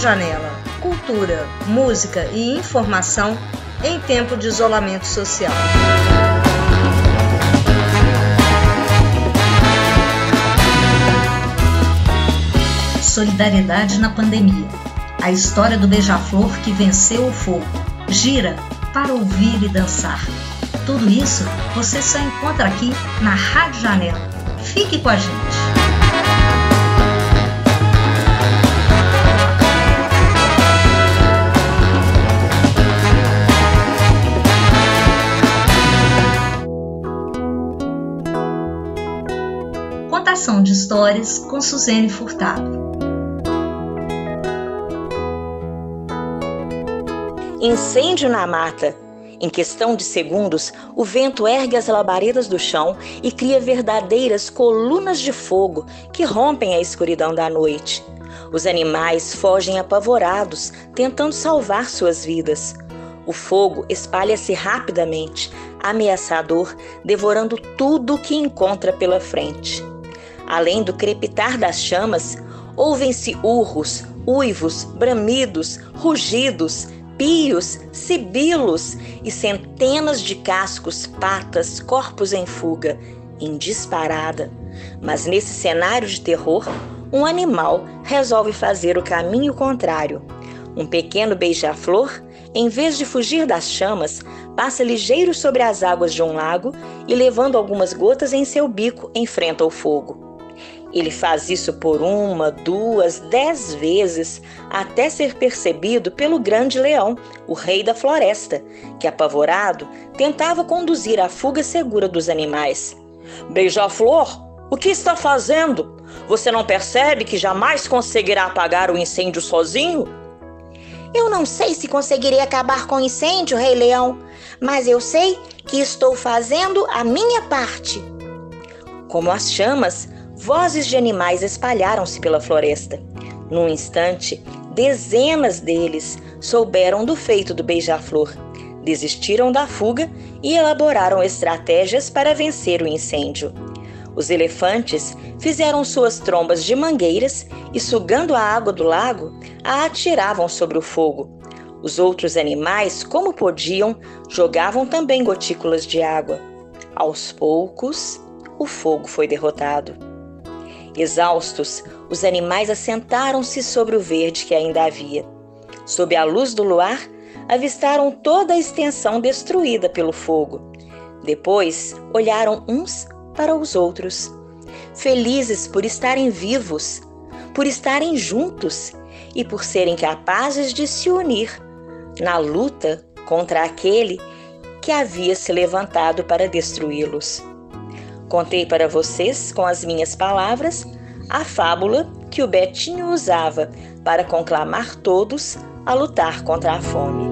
Janela. Cultura, música e informação em tempo de isolamento social. Solidariedade na pandemia. A história do beija-flor que venceu o fogo. Gira para ouvir e dançar. Tudo isso você só encontra aqui na Rádio Janela. Fique com a gente. Histórias com Suzane Furtado. Incêndio na mata. Em questão de segundos, o vento ergue as labaredas do chão e cria verdadeiras colunas de fogo que rompem a escuridão da noite. Os animais fogem apavorados, tentando salvar suas vidas. O fogo espalha-se rapidamente, ameaçador, devorando tudo o que encontra pela frente. Além do crepitar das chamas, ouvem-se urros, uivos, bramidos, rugidos, pios, sibilos e centenas de cascos, patas, corpos em fuga, em disparada. Mas nesse cenário de terror, um animal resolve fazer o caminho contrário. Um pequeno beija-flor, em vez de fugir das chamas, passa ligeiro sobre as águas de um lago e, levando algumas gotas em seu bico, enfrenta o fogo. Ele faz isso por uma, duas, dez vezes, até ser percebido pelo grande leão, o rei da floresta, que, apavorado, tentava conduzir a fuga segura dos animais. Beija-flor, o que está fazendo? Você não percebe que jamais conseguirá apagar o incêndio sozinho? Eu não sei se conseguirei acabar com o incêndio, Rei Leão, mas eu sei que estou fazendo a minha parte. Como as chamas, Vozes de animais espalharam-se pela floresta. Num instante, dezenas deles souberam do feito do beija-flor, desistiram da fuga e elaboraram estratégias para vencer o incêndio. Os elefantes fizeram suas trombas de mangueiras e, sugando a água do lago, a atiravam sobre o fogo. Os outros animais, como podiam, jogavam também gotículas de água. Aos poucos, o fogo foi derrotado. Exaustos, os animais assentaram-se sobre o verde que ainda havia. Sob a luz do luar, avistaram toda a extensão destruída pelo fogo. Depois, olharam uns para os outros, felizes por estarem vivos, por estarem juntos e por serem capazes de se unir na luta contra aquele que havia se levantado para destruí-los. Contei para vocês, com as minhas palavras, a fábula que o Betinho usava para conclamar todos a lutar contra a fome.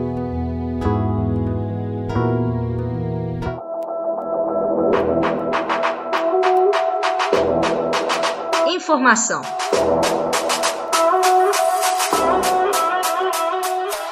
Informação.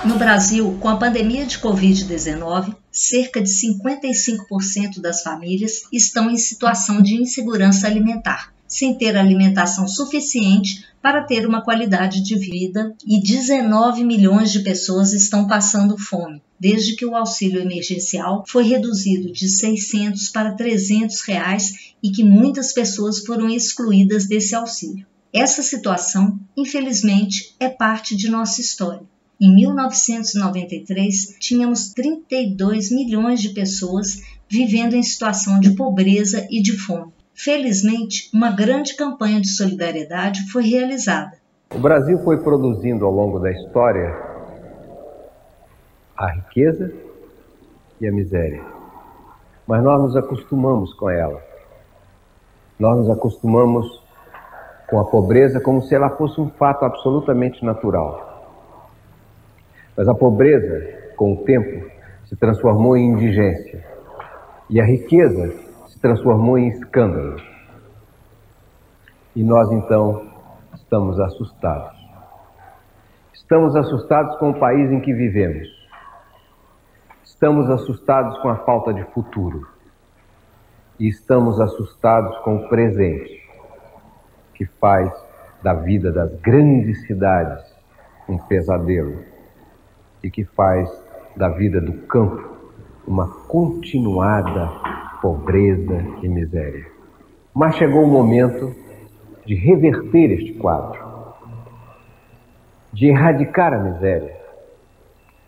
No Brasil, com a pandemia de Covid-19, cerca de 55% das famílias estão em situação de insegurança alimentar, sem ter alimentação suficiente para ter uma qualidade de vida e 19 milhões de pessoas estão passando fome, desde que o auxílio emergencial foi reduzido de 600 para 300 reais e que muitas pessoas foram excluídas desse auxílio. Essa situação, infelizmente, é parte de nossa história. Em 1993, tínhamos 32 milhões de pessoas vivendo em situação de pobreza e de fome. Felizmente, uma grande campanha de solidariedade foi realizada. O Brasil foi produzindo ao longo da história a riqueza e a miséria. Mas nós nos acostumamos com ela. Nós nos acostumamos com a pobreza como se ela fosse um fato absolutamente natural. Mas a pobreza, com o tempo, se transformou em indigência. E a riqueza se transformou em escândalo. E nós então estamos assustados. Estamos assustados com o país em que vivemos. Estamos assustados com a falta de futuro. E estamos assustados com o presente, que faz da vida das grandes cidades um pesadelo e que faz da vida do campo uma continuada pobreza e miséria. Mas chegou o momento de reverter este quadro, de erradicar a miséria,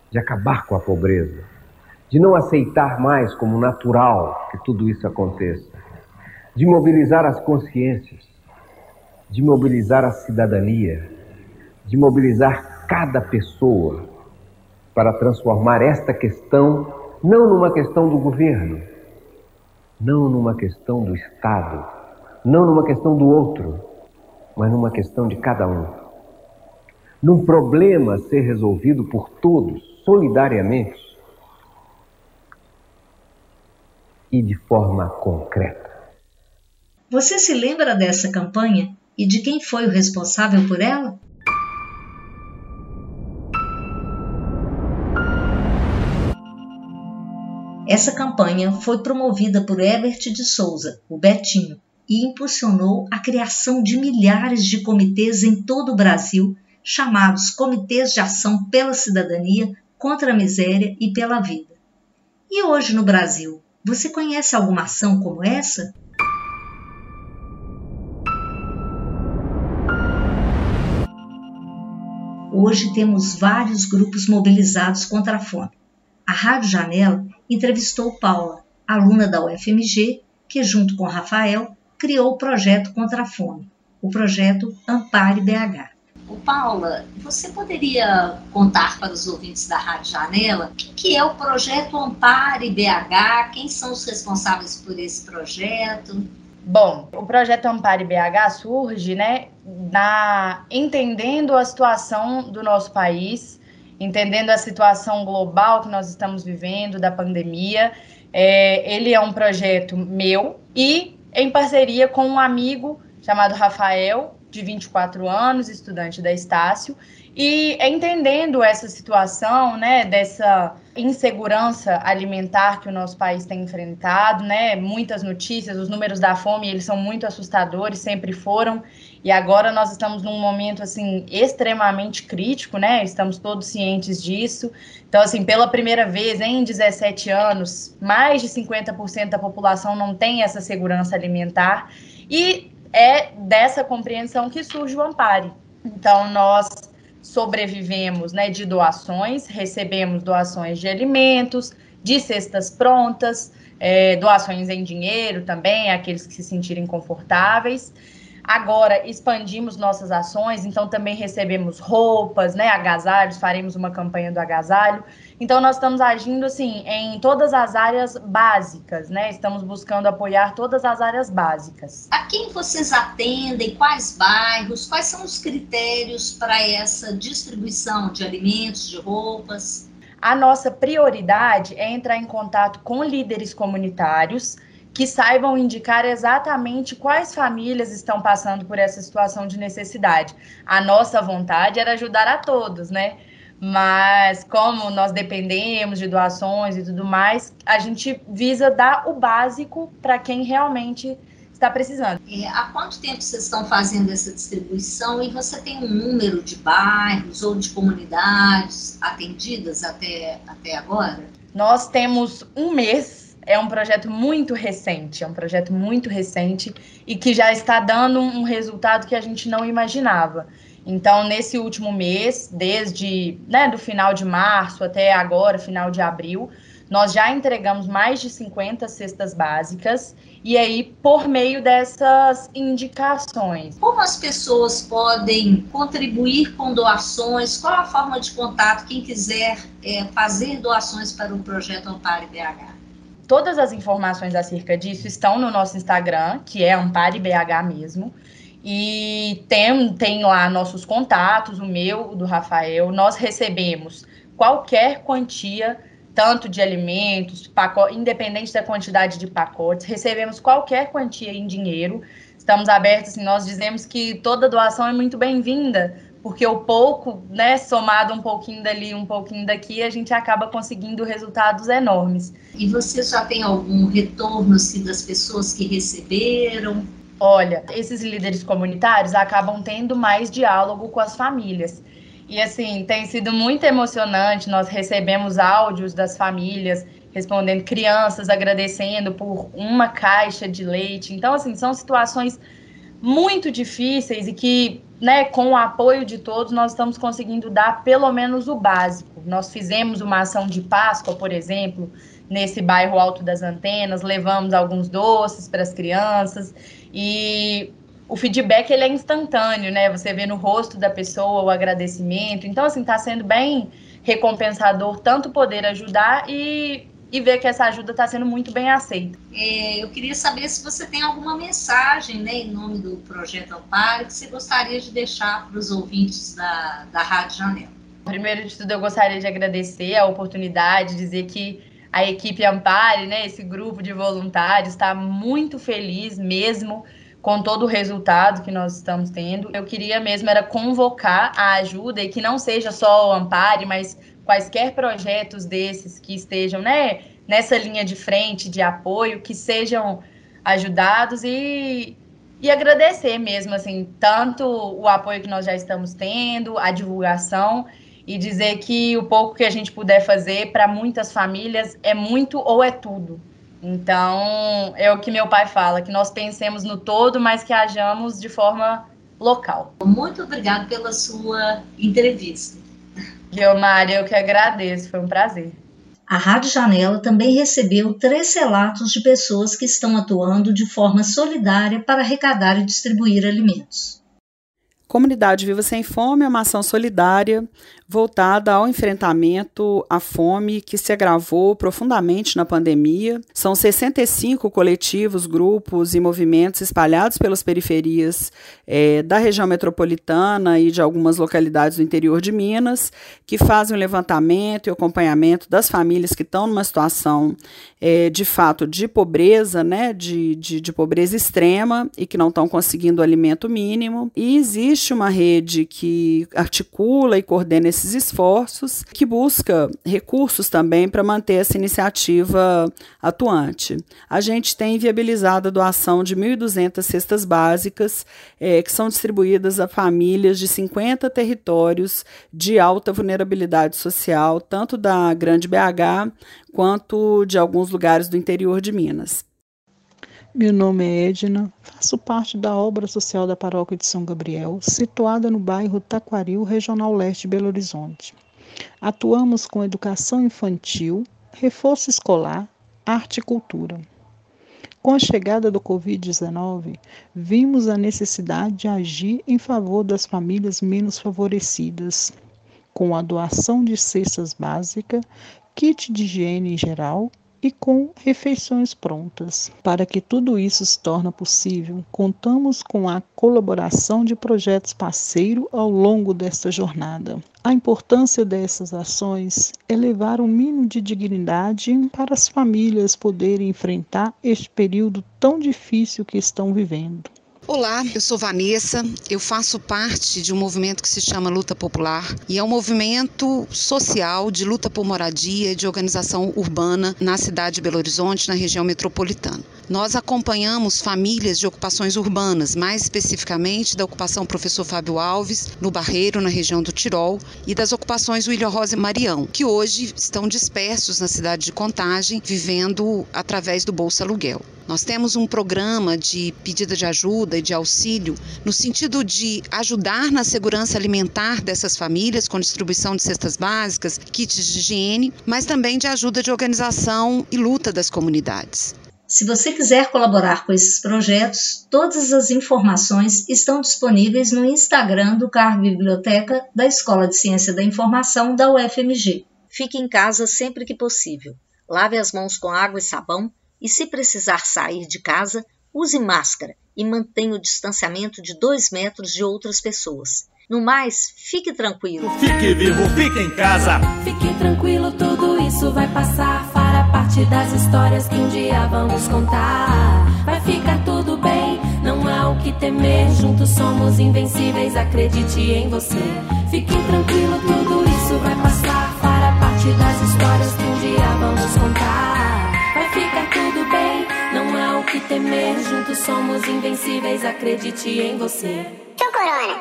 de acabar com a pobreza, de não aceitar mais como natural que tudo isso aconteça, de mobilizar as consciências, de mobilizar a cidadania, de mobilizar cada pessoa para transformar esta questão não numa questão do governo, não numa questão do Estado, não numa questão do outro, mas numa questão de cada um. Num problema a ser resolvido por todos, solidariamente e de forma concreta. Você se lembra dessa campanha e de quem foi o responsável por ela? Essa campanha foi promovida por Herbert de Souza, o Betinho, e impulsionou a criação de milhares de comitês em todo o Brasil, chamados Comitês de Ação pela Cidadania, contra a Miséria e pela Vida. E hoje no Brasil, você conhece alguma ação como essa? Hoje temos vários grupos mobilizados contra a fome. A Rádio Janela entrevistou Paula, aluna da UFMG, que junto com Rafael criou o projeto contra a fome, o projeto Ampare BH. O Paula, você poderia contar para os ouvintes da Rádio Janela o que é o projeto Ampare BH? Quem são os responsáveis por esse projeto? Bom, o projeto Ampare BH surge, né, na entendendo a situação do nosso país, entendendo a situação global que nós estamos vivendo da pandemia. É, ele é um projeto meu e em parceria com um amigo chamado Rafael, de 24 anos, estudante da Estácio, e entendendo essa situação, né, dessa insegurança alimentar que o nosso país tem enfrentado, né, muitas notícias, os números da fome, eles são muito assustadores, sempre foram, e agora nós estamos num momento, assim, extremamente crítico, né, estamos todos cientes disso, então, assim, pela primeira vez em 17 anos, mais de 50% da população não tem essa segurança alimentar, e é dessa compreensão que surge o Ampare. Então, nós sobrevivemos né, de doações, recebemos doações de alimentos, de cestas prontas, é, doações em dinheiro também, aqueles que se sentirem confortáveis. Agora expandimos nossas ações, então também recebemos roupas, né, agasalhos, faremos uma campanha do agasalho. Então nós estamos agindo assim em todas as áreas básicas, né? Estamos buscando apoiar todas as áreas básicas. A quem vocês atendem? Quais bairros? Quais são os critérios para essa distribuição de alimentos, de roupas? A nossa prioridade é entrar em contato com líderes comunitários que saibam indicar exatamente quais famílias estão passando por essa situação de necessidade. A nossa vontade era ajudar a todos, né? Mas como nós dependemos de doações e tudo mais, a gente visa dar o básico para quem realmente está precisando. É, há quanto tempo vocês estão fazendo essa distribuição e você tem um número de bairros ou de comunidades atendidas até, até agora? Nós temos um mês é um projeto muito recente, é um projeto muito recente e que já está dando um resultado que a gente não imaginava. Então, nesse último mês, desde né, do final de março até agora, final de abril, nós já entregamos mais de 50 cestas básicas e aí por meio dessas indicações. Como as pessoas podem contribuir com doações? Qual a forma de contato? Quem quiser é, fazer doações para o projeto Ampare BH? Todas as informações acerca disso estão no nosso Instagram, que é AmpareBH mesmo. E tem, tem lá nossos contatos, o meu, o do Rafael. Nós recebemos qualquer quantia, tanto de alimentos, pacote, independente da quantidade de pacotes, recebemos qualquer quantia em dinheiro. Estamos abertos, assim, nós dizemos que toda doação é muito bem-vinda, porque o pouco, né, somado um pouquinho dali, um pouquinho daqui, a gente acaba conseguindo resultados enormes. E você já tem algum retorno assim, das pessoas que receberam? Olha, esses líderes comunitários acabam tendo mais diálogo com as famílias. E assim, tem sido muito emocionante. Nós recebemos áudios das famílias respondendo, crianças agradecendo por uma caixa de leite. Então, assim, são situações muito difíceis e que, né, com o apoio de todos, nós estamos conseguindo dar pelo menos o básico. Nós fizemos uma ação de Páscoa, por exemplo, nesse bairro Alto das Antenas, levamos alguns doces para as crianças e o feedback ele é instantâneo, né? Você vê no rosto da pessoa o agradecimento. Então, assim, está sendo bem recompensador tanto poder ajudar e, e ver que essa ajuda está sendo muito bem aceita. É, eu queria saber se você tem alguma mensagem, né, em nome do Projeto Amparo, que você gostaria de deixar para os ouvintes da, da Rádio Janela. Primeiro de tudo, eu gostaria de agradecer a oportunidade, dizer que a equipe Ampare, né, esse grupo de voluntários, está muito feliz mesmo com todo o resultado que nós estamos tendo. Eu queria mesmo era convocar a ajuda e que não seja só o Ampare, mas quaisquer projetos desses que estejam né, nessa linha de frente de apoio, que sejam ajudados e, e agradecer mesmo, assim, tanto o apoio que nós já estamos tendo, a divulgação e dizer que o pouco que a gente puder fazer para muitas famílias é muito ou é tudo. Então, é o que meu pai fala, que nós pensemos no todo, mas que hajamos de forma local. Muito obrigado pela sua entrevista. Guilmar, eu que agradeço, foi um prazer. A Rádio Janela também recebeu três relatos de pessoas que estão atuando de forma solidária para arrecadar e distribuir alimentos. Comunidade Viva Sem Fome é uma ação solidária voltada ao enfrentamento à fome que se agravou profundamente na pandemia. São 65 coletivos, grupos e movimentos espalhados pelas periferias é, da região metropolitana e de algumas localidades do interior de Minas, que fazem o levantamento e acompanhamento das famílias que estão numa situação é, de fato de pobreza, né, de, de, de pobreza extrema e que não estão conseguindo alimento mínimo. E existe uma rede que articula e coordena esse esses esforços, que busca recursos também para manter essa iniciativa atuante. A gente tem viabilizado a doação de 1.200 cestas básicas, é, que são distribuídas a famílias de 50 territórios de alta vulnerabilidade social, tanto da Grande BH quanto de alguns lugares do interior de Minas. Meu nome é Edna, faço parte da obra social da Paróquia de São Gabriel, situada no bairro Taquaril, Regional Leste Belo Horizonte. Atuamos com educação infantil, reforço escolar, arte e cultura. Com a chegada do Covid-19, vimos a necessidade de agir em favor das famílias menos favorecidas, com a doação de cestas básicas, kit de higiene em geral e com refeições prontas. Para que tudo isso se torne possível, contamos com a colaboração de projetos parceiro ao longo desta jornada. A importância dessas ações é levar um mínimo de dignidade para as famílias poderem enfrentar este período tão difícil que estão vivendo. Olá, eu sou Vanessa, eu faço parte de um movimento que se chama Luta Popular e é um movimento social de luta por moradia e de organização urbana na cidade de Belo Horizonte, na região metropolitana. Nós acompanhamos famílias de ocupações urbanas, mais especificamente da ocupação Professor Fábio Alves, no Barreiro, na região do Tirol, e das ocupações William Rosa e Marião, que hoje estão dispersos na cidade de Contagem, vivendo através do Bolsa Aluguel. Nós temos um programa de pedida de ajuda e de auxílio no sentido de ajudar na segurança alimentar dessas famílias com distribuição de cestas básicas, kits de higiene, mas também de ajuda de organização e luta das comunidades. Se você quiser colaborar com esses projetos, todas as informações estão disponíveis no Instagram do Car Biblioteca da Escola de Ciência da Informação da UFMG. Fique em casa sempre que possível. Lave as mãos com água e sabão e, se precisar sair de casa, use máscara e mantenha o distanciamento de dois metros de outras pessoas. No mais, fique tranquilo. Fique vivo, fique em casa. Fique tranquilo, tudo isso vai passar. Fará parte das histórias que um dia vamos contar. Vai ficar tudo bem, não há o que temer. Juntos somos invencíveis, acredite em você. Fique tranquilo, tudo isso vai passar. Fará parte das histórias temer, juntos somos invencíveis, acredite em você. Tchau, Corona!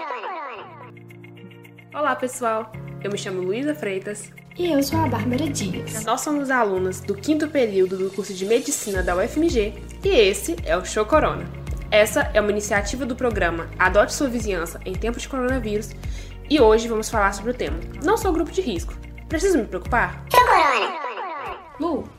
Olá, pessoal. Eu me chamo Luísa Freitas. E eu sou a Bárbara Dias. Nós somos alunas do quinto período do curso de Medicina da UFMG e esse é o Show Corona. Essa é uma iniciativa do programa Adote Sua Vizinhança em Tempos de Coronavírus e hoje vamos falar sobre o tema Não sou grupo de risco. Preciso me preocupar? Show Corona! Lu,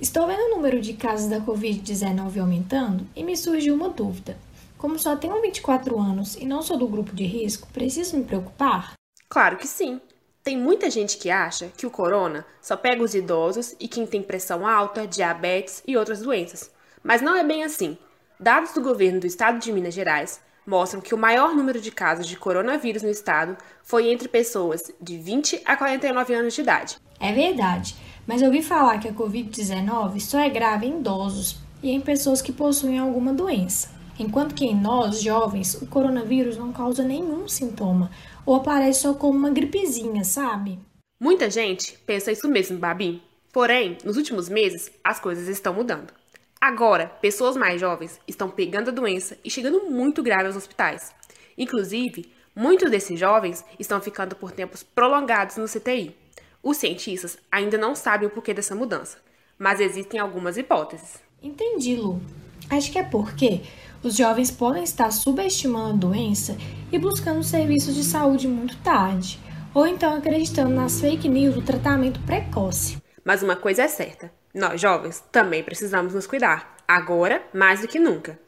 estou vendo o número de casos da Covid-19 aumentando e me surgiu uma dúvida. Como só tenho 24 anos e não sou do grupo de risco, preciso me preocupar? Claro que sim. Tem muita gente que acha que o corona só pega os idosos e quem tem pressão alta, diabetes e outras doenças. Mas não é bem assim. Dados do governo do estado de Minas Gerais mostram que o maior número de casos de coronavírus no estado foi entre pessoas de 20 a 49 anos de idade. É verdade, mas eu ouvi falar que a Covid-19 só é grave em idosos e em pessoas que possuem alguma doença. Enquanto que em nós, jovens, o coronavírus não causa nenhum sintoma, ou aparece só como uma gripezinha, sabe? Muita gente pensa isso mesmo, Babi. Porém, nos últimos meses, as coisas estão mudando. Agora, pessoas mais jovens estão pegando a doença e chegando muito grave aos hospitais. Inclusive, muitos desses jovens estão ficando por tempos prolongados no CTI. Os cientistas ainda não sabem o porquê dessa mudança, mas existem algumas hipóteses. Entendi, Lu. Acho que é porque os jovens podem estar subestimando a doença e buscando serviços de saúde muito tarde, ou então acreditando nas fake news do tratamento precoce. Mas uma coisa é certa: nós jovens também precisamos nos cuidar, agora mais do que nunca.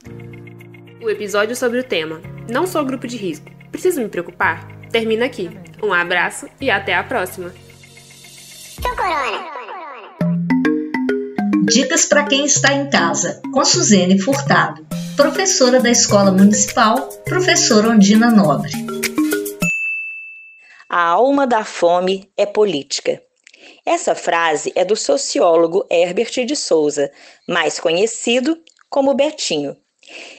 O episódio sobre o tema Não sou grupo de risco, preciso me preocupar? Termina aqui. Um abraço e até a próxima. Corona! Dicas para quem está em casa, com Suzene Furtado professora da Escola Municipal, professora Ondina Nobre. A alma da fome é política. Essa frase é do sociólogo Herbert de Souza, mais conhecido como Betinho.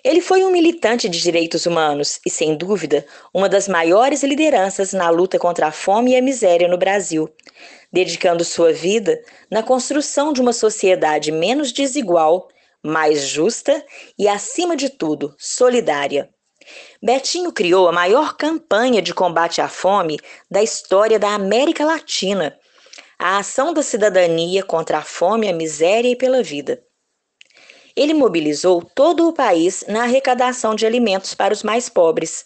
Ele foi um militante de direitos humanos e, sem dúvida, uma das maiores lideranças na luta contra a fome e a miséria no Brasil, dedicando sua vida na construção de uma sociedade menos desigual mais justa e, acima de tudo, solidária. Betinho criou a maior campanha de combate à fome da história da América Latina, a Ação da Cidadania contra a Fome, a Miséria e pela Vida. Ele mobilizou todo o país na arrecadação de alimentos para os mais pobres.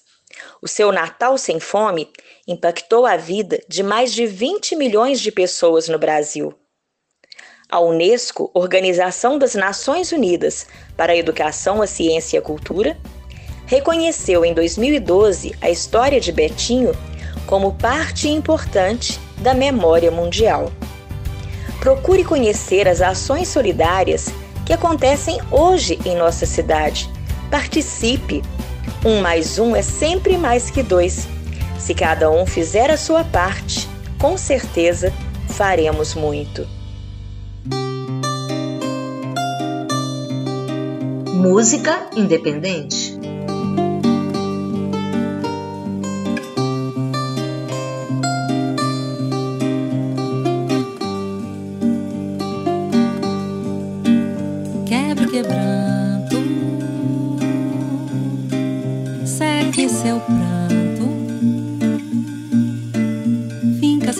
O seu Natal Sem Fome impactou a vida de mais de 20 milhões de pessoas no Brasil. A Unesco, Organização das Nações Unidas para a Educação, a Ciência e a Cultura, reconheceu em 2012 a história de Betinho como parte importante da memória mundial. Procure conhecer as ações solidárias que acontecem hoje em nossa cidade. Participe! Um mais um é sempre mais que dois. Se cada um fizer a sua parte, com certeza faremos muito. Música independente.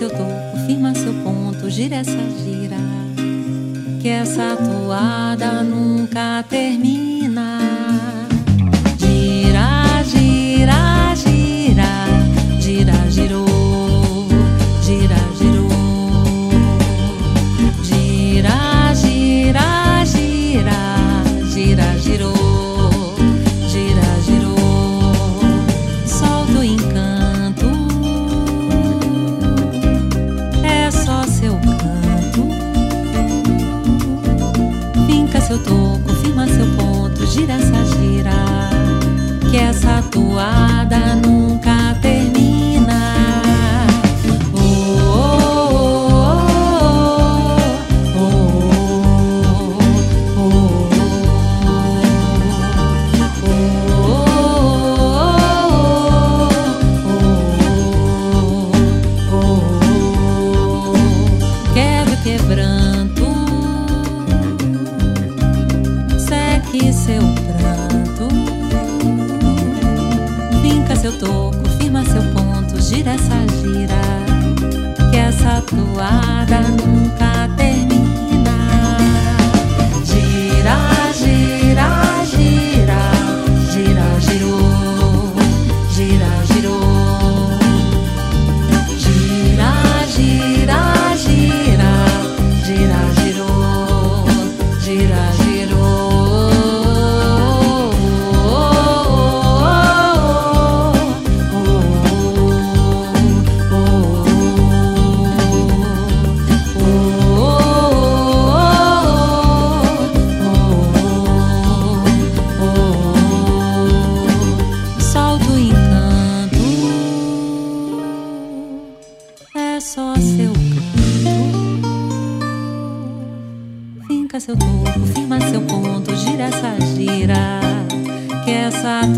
Topo, firma seu ponto, gira essa gira que essa toada nunca termina.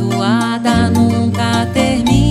Toada nunca termina.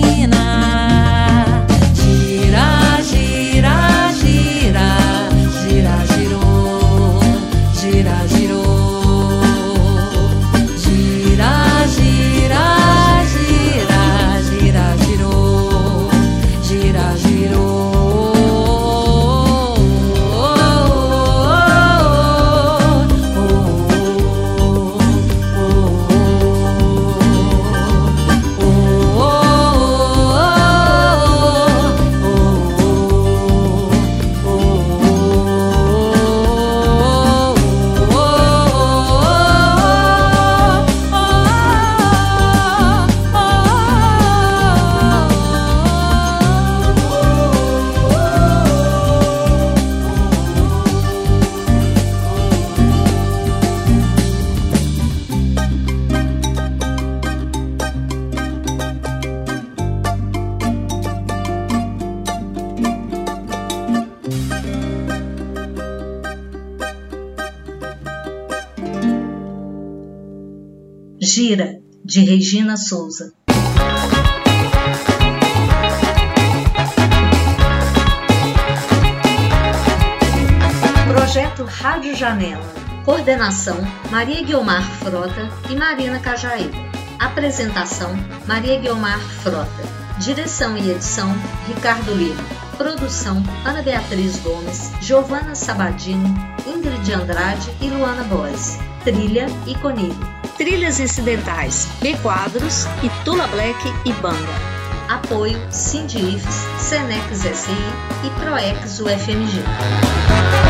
De Regina Souza. Projeto Rádio Janela. Coordenação: Maria Guiomar Frota e Marina Cajaíba. Apresentação: Maria Guiomar Frota. Direção e edição: Ricardo Lima. Produção: Ana Beatriz Gomes, Giovana Sabadini, Ingrid Andrade e Luana Boes. Trilha e Conilho. Trilhas incidentais: B Quadros Tula Black e Banda. Apoio Sindifes, Senex SI e Proex UFMG.